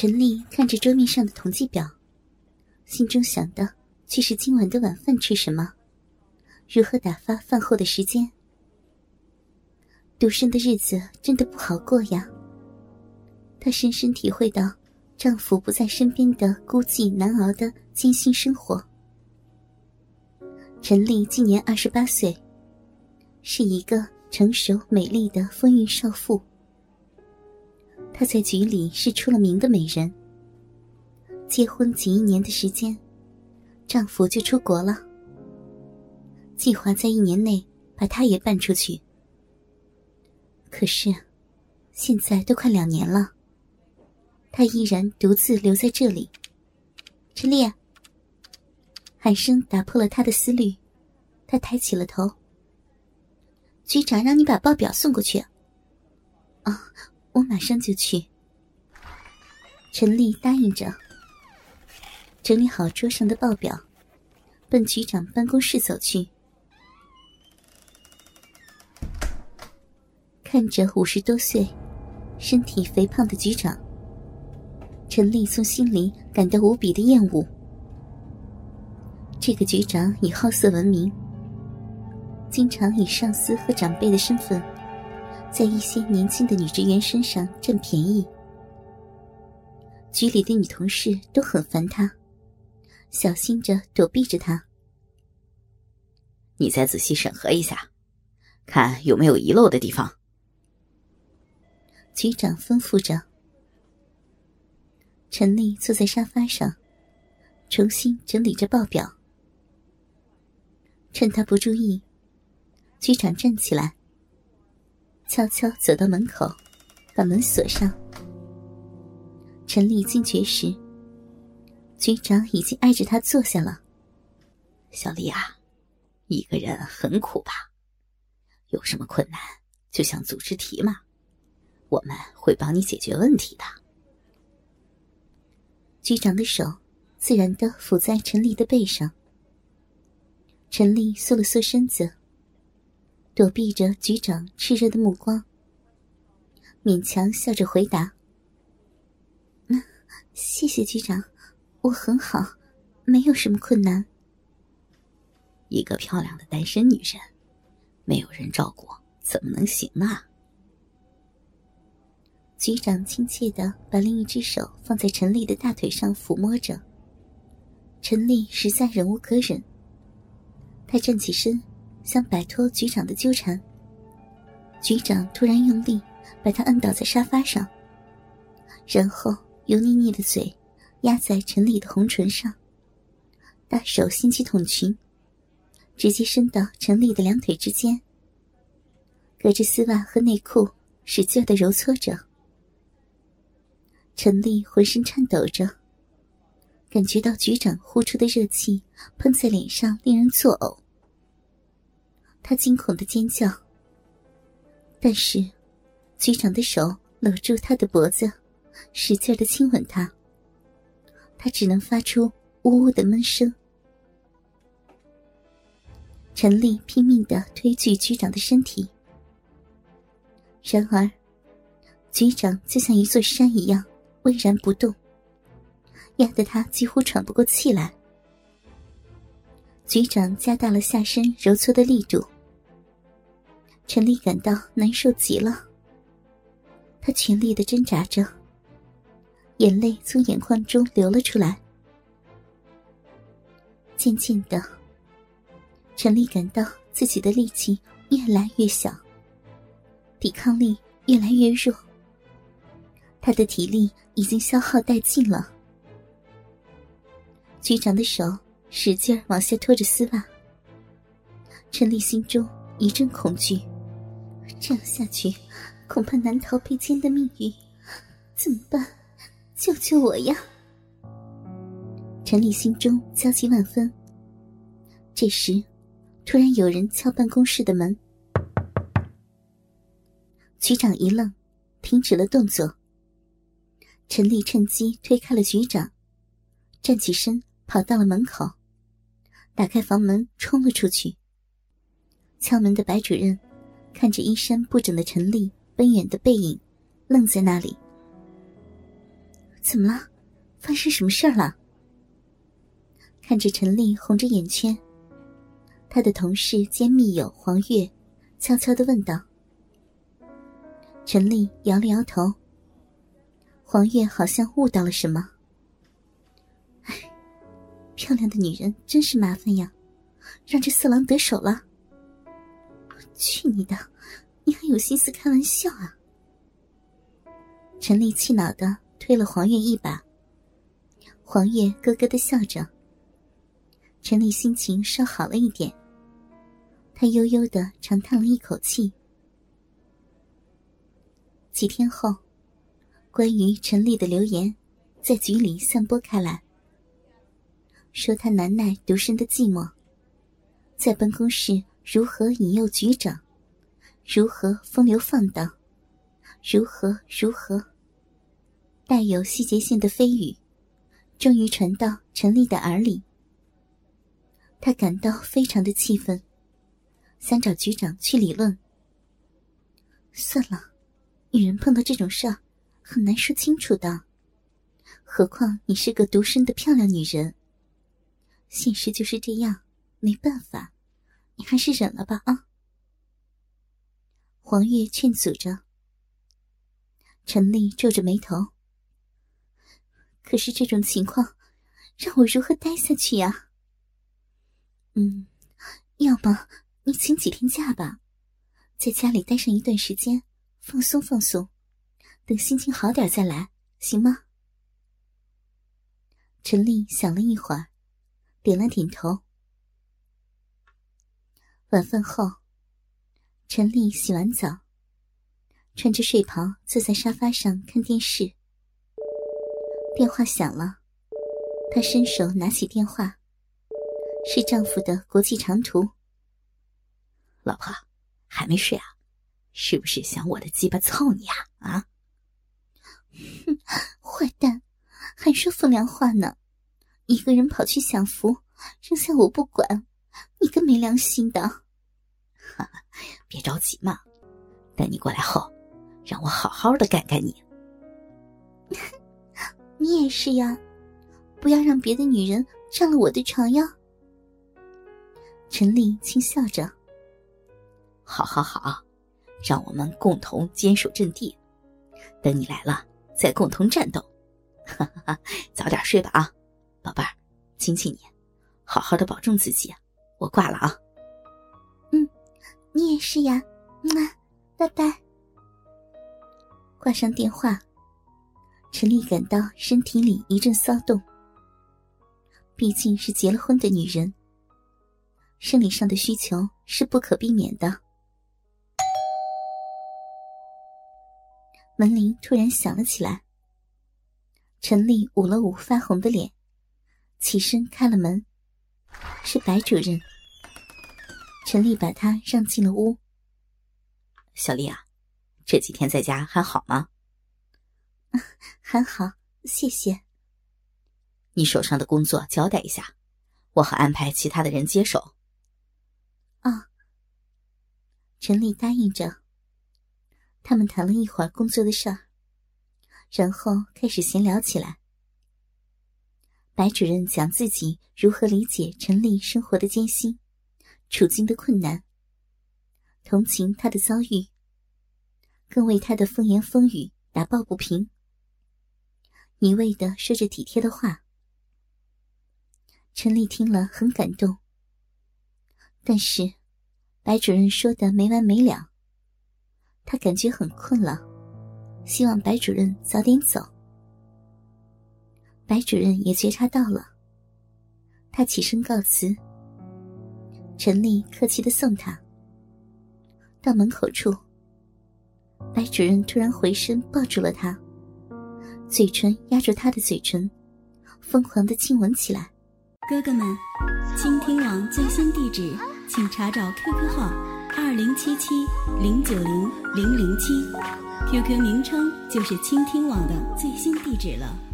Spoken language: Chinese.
陈丽看着桌面上的统计表，心中想的却是今晚的晚饭吃什么，如何打发饭后的时间。独身的日子真的不好过呀。她深深体会到丈夫不在身边的孤寂难熬的艰辛生活。陈丽今年二十八岁，是一个成熟美丽的风韵少妇。她在局里是出了名的美人。结婚仅一年的时间，丈夫就出国了，计划在一年内把她也办出去。可是，现在都快两年了，他依然独自留在这里。陈丽，喊声打破了他的思虑，他抬起了头。局长让你把报表送过去。啊，我马上就去。陈丽答应着，整理好桌上的报表，奔局长办公室走去。看着五十多岁、身体肥胖的局长，陈丽从心里感到无比的厌恶。这个局长以好色闻名，经常以上司和长辈的身份，在一些年轻的女职员身上占便宜。局里的女同事都很烦他，小心着躲避着他。你再仔细审核一下，看有没有遗漏的地方。局长吩咐着。陈丽坐在沙发上，重新整理着报表。趁他不注意，局长站起来，悄悄走到门口，把门锁上。陈丽惊觉时，局长已经挨着他坐下了。小丽啊，一个人很苦吧？有什么困难就向组织提嘛。我们会帮你解决问题的。局长的手自然的抚在陈丽的背上。陈丽缩了缩身子，躲避着局长炽热的目光，勉强笑着回答：“嗯，谢谢局长，我很好，没有什么困难。”一个漂亮的单身女人，没有人照顾，怎么能行啊？局长亲切的把另一只手放在陈丽的大腿上抚摸着。陈丽实在忍无可忍，她站起身，想摆脱局长的纠缠。局长突然用力把他摁倒在沙发上，然后油腻腻的嘴压在陈丽的红唇上，大手掀起筒裙，直接伸到陈丽的两腿之间，隔着丝袜和内裤使劲的揉搓着。陈丽浑身颤抖着，感觉到局长呼出的热气喷在脸上，令人作呕。他惊恐的尖叫，但是局长的手搂住他的脖子，使劲的亲吻他。他只能发出呜呜的闷声。陈丽拼命的推拒局长的身体，然而局长就像一座山一样。巍然不动，压得他几乎喘不过气来。局长加大了下身揉搓的力度，陈丽感到难受极了。他全力的挣扎着，眼泪从眼眶中流了出来。渐渐的，陈丽感到自己的力气越来越小，抵抗力越来越弱。他的体力已经消耗殆尽了。局长的手使劲往下拖着丝袜。陈丽心中一阵恐惧，这样下去，恐怕难逃被奸的命运。怎么办？救救我呀！陈丽心中焦急万分。这时，突然有人敲办公室的门。局长一愣，停止了动作。陈丽趁机推开了局长，站起身跑到了门口，打开房门冲了出去。敲门的白主任看着衣衫不整的陈丽奔远的背影，愣在那里。怎么了？发生什么事了？看着陈丽红着眼圈，他的同事兼密友黄月悄悄的问道。陈丽摇了摇头。黄月好像悟到了什么。哎，漂亮的女人真是麻烦呀，让这色狼得手了。去你的！你还有心思开玩笑啊？陈丽气恼的推了黄月一把。黄月咯咯的笑着。陈丽心情稍好了一点，她悠悠的长叹了一口气。几天后，关于陈丽的流言在局里散播开来，说她难耐独身的寂寞，在办公室如何引诱局长，如何风流放荡，如何如何，带有细节性的蜚语，终于传到陈丽的耳里。他感到非常的气愤，想找局长去理论。算了，女人碰到这种事儿，很难说清楚的。何况你是个独身的漂亮女人。现实就是这样，没办法，你还是忍了吧啊。黄月劝阻着。陈丽皱着眉头。可是这种情况，让我如何待下去呀？嗯，要么你请几天假吧，在家里待上一段时间，放松放松，等心情好点再来，行吗？陈丽想了一会儿，点了点头。晚饭后，陈丽洗完澡，穿着睡袍坐在沙发上看电视。电话响了，她伸手拿起电话。是丈夫的国际长途。老婆，还没睡啊？是不是想我的鸡巴操你啊？啊！哼，坏蛋，还说风凉话呢！一个人跑去享福，扔下我不管，你个没良心的！别着急嘛，等你过来后，让我好好的干干你。你也是呀，不要让别的女人上了我的床呀！陈丽轻笑着：“好好好，让我们共同坚守阵地，等你来了再共同战斗。早点睡吧啊，宝贝儿，亲亲你，好好的保重自己。我挂了啊。嗯，你也是呀，嗯，拜拜。”挂上电话，陈丽感到身体里一阵骚动。毕竟是结了婚的女人。生理上的需求是不可避免的。门铃突然响了起来。陈丽捂了捂发红的脸，起身开了门，是白主任。陈丽把他让进了屋。小丽啊，这几天在家还好吗？还好，谢谢。你手上的工作交代一下，我好安排其他的人接手。啊！陈丽答应着。他们谈了一会儿工作的事儿，然后开始闲聊起来。白主任讲自己如何理解陈丽生活的艰辛、处境的困难，同情他的遭遇，更为他的风言风语打抱不平，一味的说着体贴的话。陈丽听了很感动。但是，白主任说的没完没了。他感觉很困了，希望白主任早点走。白主任也觉察到了，他起身告辞。陈丽客气的送他。到门口处，白主任突然回身抱住了他，嘴唇压住他的嘴唇，疯狂的亲吻起来。哥哥们，倾听网最新地址。请查找 QQ 号二零七七零九零零零七，QQ 名称就是倾听网的最新地址了。